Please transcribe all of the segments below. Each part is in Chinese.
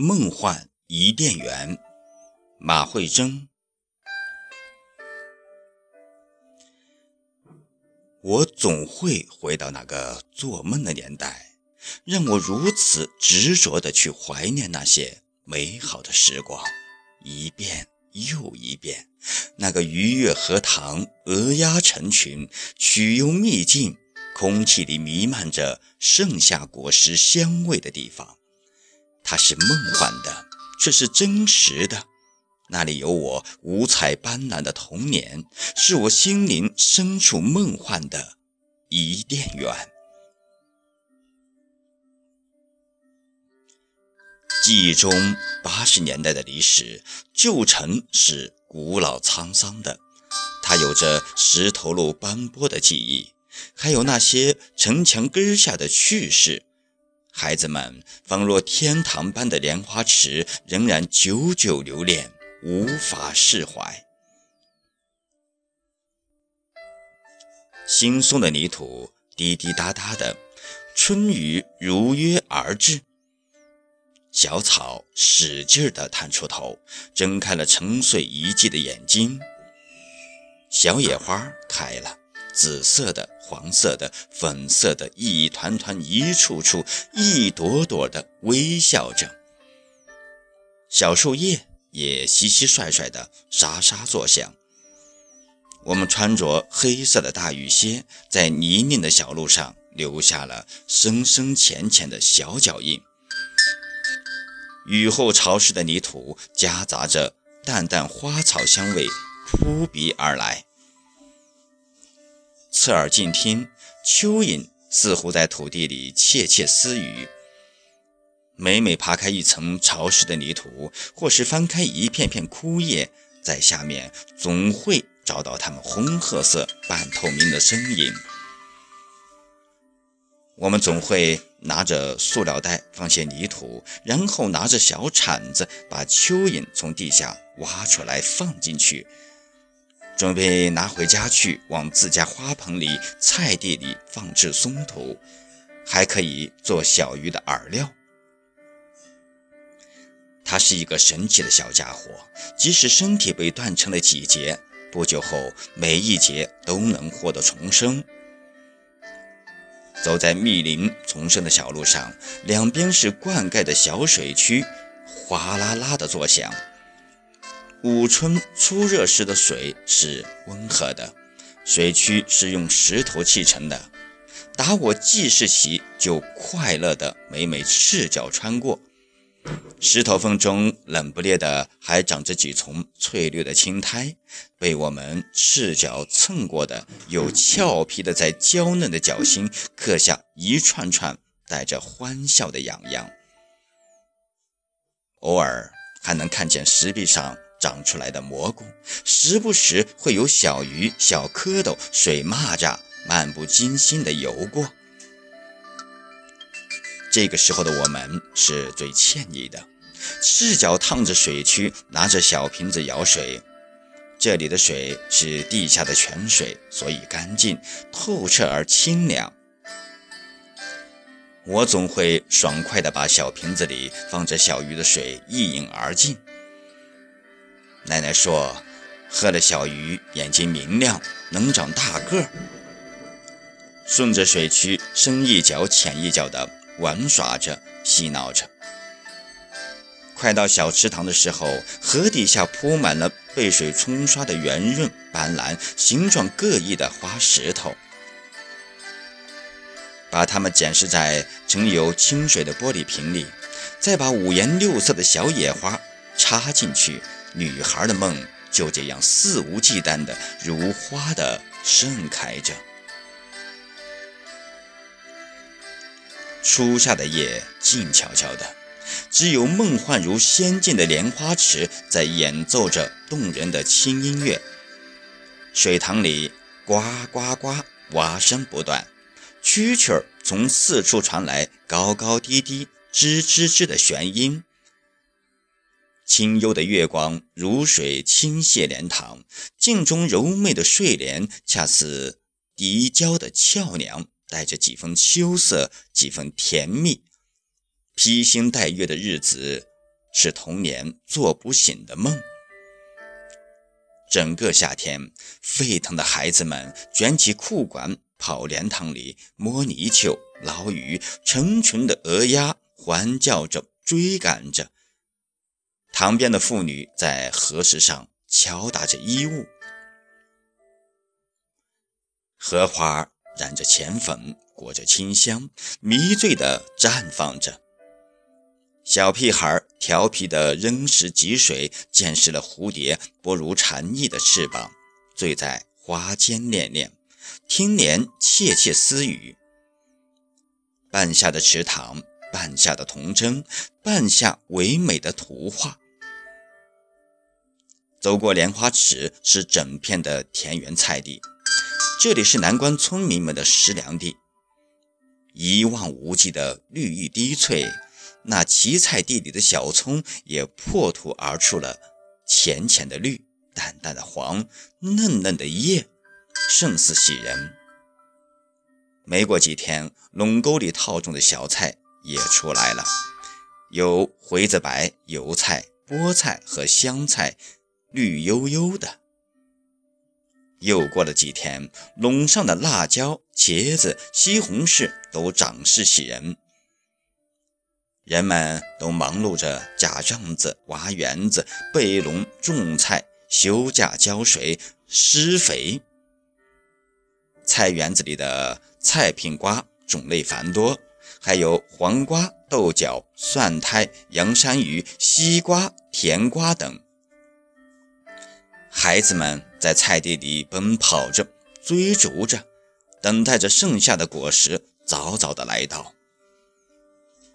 梦幻伊甸园，马慧珍。我总会回到那个做梦的年代，让我如此执着地去怀念那些美好的时光，一遍又一遍。那个鱼跃荷塘、鹅鸭成群、曲幽秘境、空气里弥漫着盛夏果实香味的地方，它是梦幻的，却是真实的。那里有我五彩斑斓的童年，是我心灵深处梦幻的伊甸园。记忆中八十年代的历史，旧城是古老沧桑的，它有着石头路斑驳的记忆，还有那些城墙根下的趣事。孩子们仿若天堂般的莲花池，仍然久久留恋。无法释怀。新松的泥土滴滴答答的，春雨如约而至。小草使劲地探出头，睁开了沉睡一季的眼睛。小野花开了，紫色的、黄色的、粉色的，一团团、一簇簇、一朵朵的微笑着。小树叶。也稀稀帅帅的沙沙作响。我们穿着黑色的大雨靴，在泥泞的小路上留下了深深浅浅的小脚印。雨后潮湿的泥土夹杂着淡淡花草香味扑鼻而来。侧耳静听，蚯蚓似乎在土地里窃窃私语。每每爬开一层潮湿的泥土，或是翻开一片片枯叶，在下面总会找到它们红褐色、半透明的身影。我们总会拿着塑料袋放些泥土，然后拿着小铲子把蚯蚓从地下挖出来放进去，准备拿回家去往自家花盆里、菜地里放置松土，还可以做小鱼的饵料。它是一个神奇的小家伙，即使身体被断成了几节，不久后每一节都能获得重生。走在密林丛生的小路上，两边是灌溉的小水渠，哗啦啦的作响。午春初热时的水是温和的，水渠是用石头砌成的。打我记事起，就快乐的每每赤脚穿过。石头缝中冷不冽的，还长着几丛翠绿的青苔，被我们赤脚蹭过的，又俏皮的在娇嫩的脚心刻下一串串带着欢笑的痒痒。偶尔还能看见石壁上长出来的蘑菇，时不时会有小鱼、小蝌蚪、水蚂蚱漫不经心地游过。这个时候的我们是最惬意的，赤脚趟着水渠，拿着小瓶子舀水。这里的水是地下的泉水，所以干净、透彻而清凉。我总会爽快地把小瓶子里放着小鱼的水一饮而尽。奶奶说，喝了小鱼眼睛明亮，能长大个儿。顺着水渠，深一脚浅一脚的。玩耍着，嬉闹着。快到小池塘的时候，河底下铺满了被水冲刷的圆润斑斓、形状各异的花石头。把它们捡拾在盛有清水的玻璃瓶里，再把五颜六色的小野花插进去，女孩的梦就这样肆无忌惮的、如花的盛开着。初夏的夜静悄悄的，只有梦幻如仙境的莲花池在演奏着动人的轻音乐。水塘里呱呱呱，蛙声不断，蛐蛐儿从四处传来高高低低、吱吱吱的弦音。清幽的月光如水倾泻莲塘，镜中柔媚的睡莲恰似啼娇的俏娘。带着几分羞涩，几分甜蜜，披星戴月的日子是童年做不醒的梦。整个夏天，沸腾的孩子们卷起裤管，跑莲塘里摸泥鳅、捞鱼，成群的鹅鸭欢叫着追赶着。旁边的妇女在河石上敲打着衣物，荷花染着浅粉，裹着清香，迷醉地绽放着。小屁孩调皮地扔石汲水，见识了蝴蝶不如蝉翼的翅膀，醉在花间恋恋，听莲窃窃私语。半夏的池塘，半夏的童真，半夏唯美的图画。走过莲花池，是整片的田园菜地，这里是南关村民们的食粮地，一望无际的绿意低翠。那荠菜地里的小葱也破土而出了浅浅的绿、淡淡的黄、嫩嫩的叶，甚是喜人。没过几天，垄沟里套种的小菜也出来了，有回子白、油菜、菠菜和香菜，绿油油的。又过了几天，垄上的辣椒、茄子、西红柿都长势喜人。人们都忙碌着架帐子、挖园子、备农、种菜、休假、浇水、施肥。菜园子里的菜品瓜种类繁多，还有黄瓜、豆角、蒜苔、洋山芋、西瓜、甜瓜等。孩子们在菜地里奔跑着、追逐着，等待着盛夏的果实早早的来到。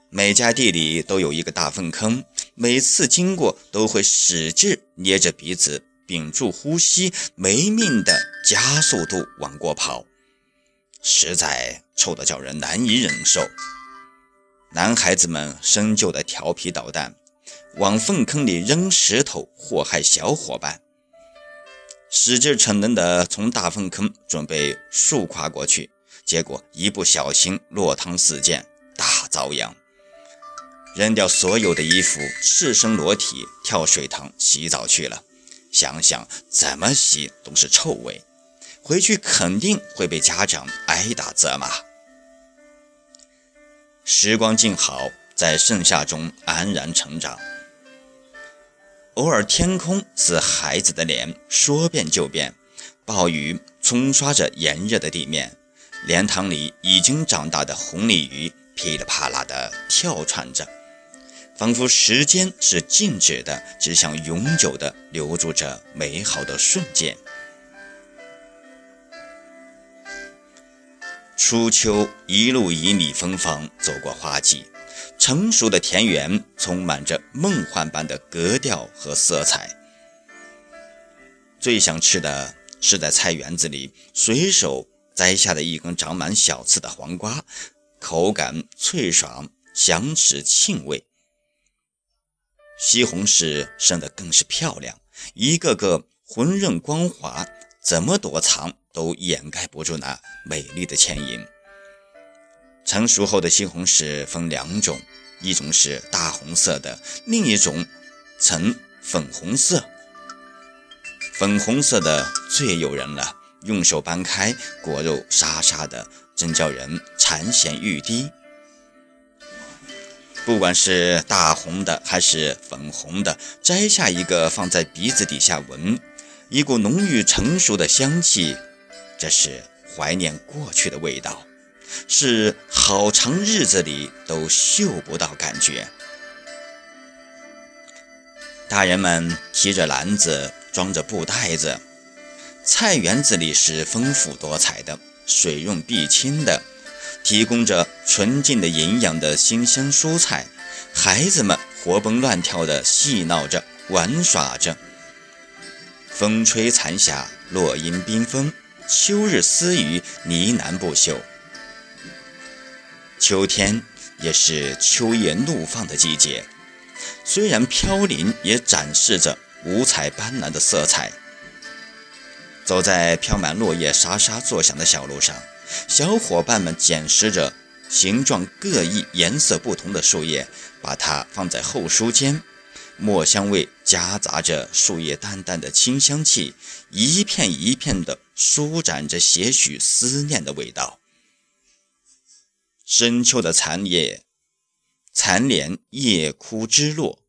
每家地里都有一个大粪坑，每次经过都会使劲捏着鼻子，屏住呼吸，没命的加速度往过跑，实在臭得叫人难以忍受。男孩子们生就的调皮捣蛋，往粪坑里扔石头祸害小伙伴，使劲逞能的从大粪坑准备竖跨过去，结果一不小心落汤四溅，大遭殃。扔掉所有的衣服，赤身裸体跳水塘洗澡去了。想想怎么洗都是臭味，回去肯定会被家长挨打责骂。时光静好，在盛夏中安然成长。偶尔天空似孩子的脸，说变就变。暴雨冲刷着炎热的地面，莲塘里已经长大的红鲤鱼噼里啪啦地跳窜着。仿佛时间是静止的，只想永久的留住这美好的瞬间。初秋，一路旖旎芬芳，走过花季，成熟的田园充满着梦幻般的格调和色彩。最想吃的是在菜园子里随手摘下的一根长满小刺的黄瓜，口感脆爽，香齿沁味。西红柿生得更是漂亮，一个个浑润光滑，怎么躲藏都掩盖不住那美丽的倩影。成熟后的西红柿分两种，一种是大红色的，另一种呈粉红色。粉红色的最诱人了，用手掰开，果肉沙沙的，真叫人馋涎欲滴。不管是大红的还是粉红的，摘下一个放在鼻子底下闻，一股浓郁成熟的香气，这是怀念过去的味道，是好长日子里都嗅不到感觉。大人们提着篮子，装着布袋子，菜园子里是丰富多彩的，水润碧清的。提供着纯净的营养的新鲜蔬菜，孩子们活蹦乱跳的戏闹着玩耍着。风吹残霞，落英缤纷，秋日私语呢喃不休。秋天也是秋叶怒放的季节，虽然飘零，也展示着五彩斑斓的色彩。走在飘满落叶沙沙作响的小路上。小伙伴们捡拾着形状各异、颜色不同的树叶，把它放在后书间，墨香味夹杂着树叶淡淡的清香气，一片一片的舒展着些许思念的味道。深秋的残叶，残莲叶枯枝落，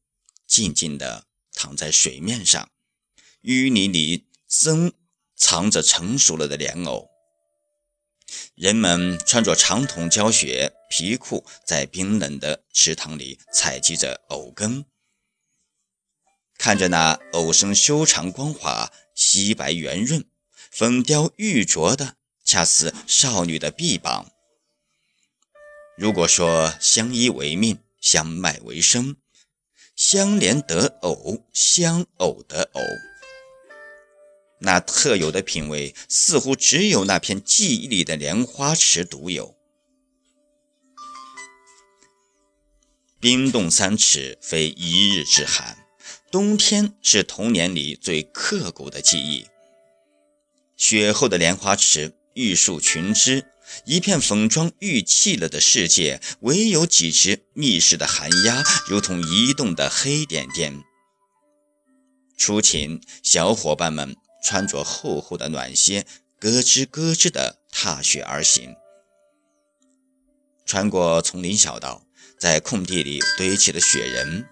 静静地躺在水面上，淤泥里增藏着成熟了的莲藕。人们穿着长筒胶靴皮裤，在冰冷的池塘里采集着藕根。看着那藕身修长光滑、细白圆润、粉雕玉琢的，恰似少女的臂膀。如果说相依为命、相卖为生，相连得藕，相偶得藕。那特有的品味，似乎只有那片记忆里的莲花池独有。冰冻三尺，非一日之寒。冬天是童年里最刻骨的记忆。雪后的莲花池，玉树群枝，一片粉妆玉砌了的世界，唯有几只觅食的寒鸦，如同移动的黑点点。出勤，小伙伴们。穿着厚厚的暖鞋，咯吱咯吱地踏雪而行。穿过丛林小道，在空地里堆起了雪人，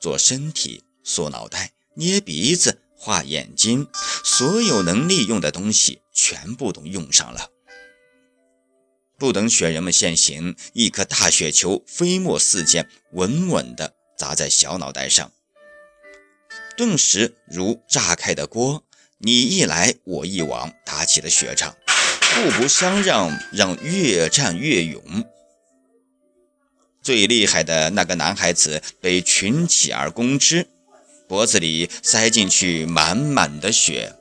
做身体、缩脑袋、捏鼻子、画眼睛，所有能利用的东西全部都用上了。不等雪人们现形，一颗大雪球飞沫四溅，稳稳地砸在小脑袋上，顿时如炸开的锅。你一来我一往，打起了雪仗，互不相让，让越战越勇。最厉害的那个男孩子被群起而攻之，脖子里塞进去满满的雪，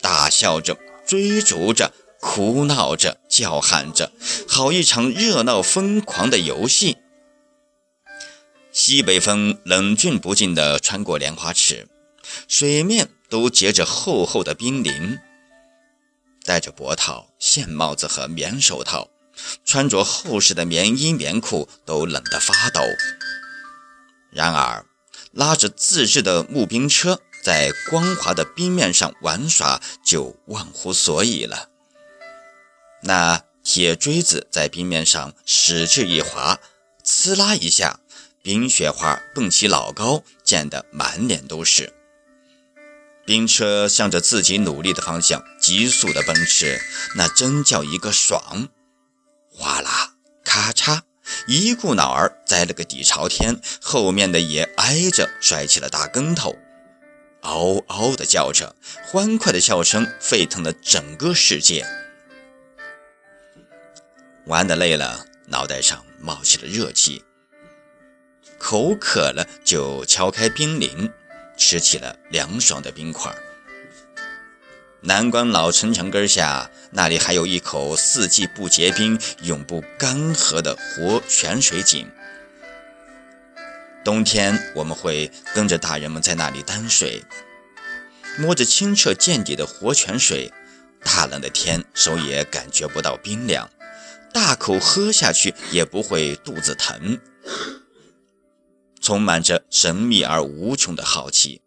大笑着，追逐着，哭闹着，叫喊着，好一场热闹疯狂的游戏。西北风冷峻不禁地穿过莲花池，水面。都结着厚厚的冰凌，戴着脖套、线帽子和棉手套，穿着厚实的棉衣棉裤，都冷得发抖。然而，拉着自制的木冰车在光滑的冰面上玩耍，就忘乎所以了。那铁锥子在冰面上使劲一划，呲啦一下，冰雪花蹦起老高，溅得满脸都是。冰车向着自己努力的方向急速的奔驰，那真叫一个爽！哗啦，咔嚓，一股脑儿栽了个底朝天，后面的也挨着摔起了大跟头，嗷嗷的叫着，欢快的笑声沸腾了整个世界。玩的累了，脑袋上冒起了热气，口渴了就敲开冰凌。吃起了凉爽的冰块。南关老城墙根下，那里还有一口四季不结冰、永不干涸的活泉水井。冬天，我们会跟着大人们在那里担水，摸着清澈见底的活泉水，大冷的天手也感觉不到冰凉，大口喝下去也不会肚子疼。充满着神秘而无穷的好奇，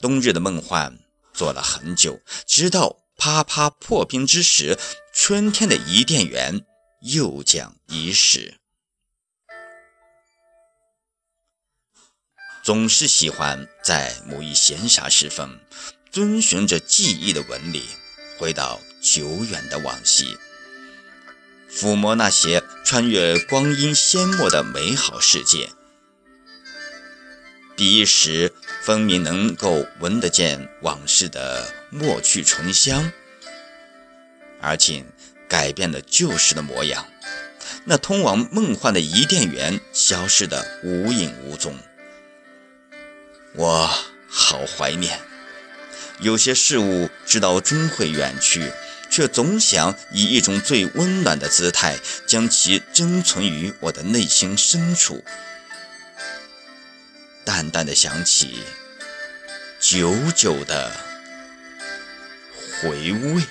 冬日的梦幻做了很久，直到啪啪破冰之时，春天的伊甸园又将伊始。总是喜欢在某一闲暇时分，遵循着记忆的纹理，回到久远的往昔，抚摸那些穿越光阴阡陌的美好世界。第一时分明能够闻得见往事的墨去醇香，而今改变了旧时的模样，那通往梦幻的伊甸园消失得无影无踪。我好怀念，有些事物知道终会远去，却总想以一种最温暖的姿态，将其珍存于我的内心深处。淡淡的想起，久久的回味。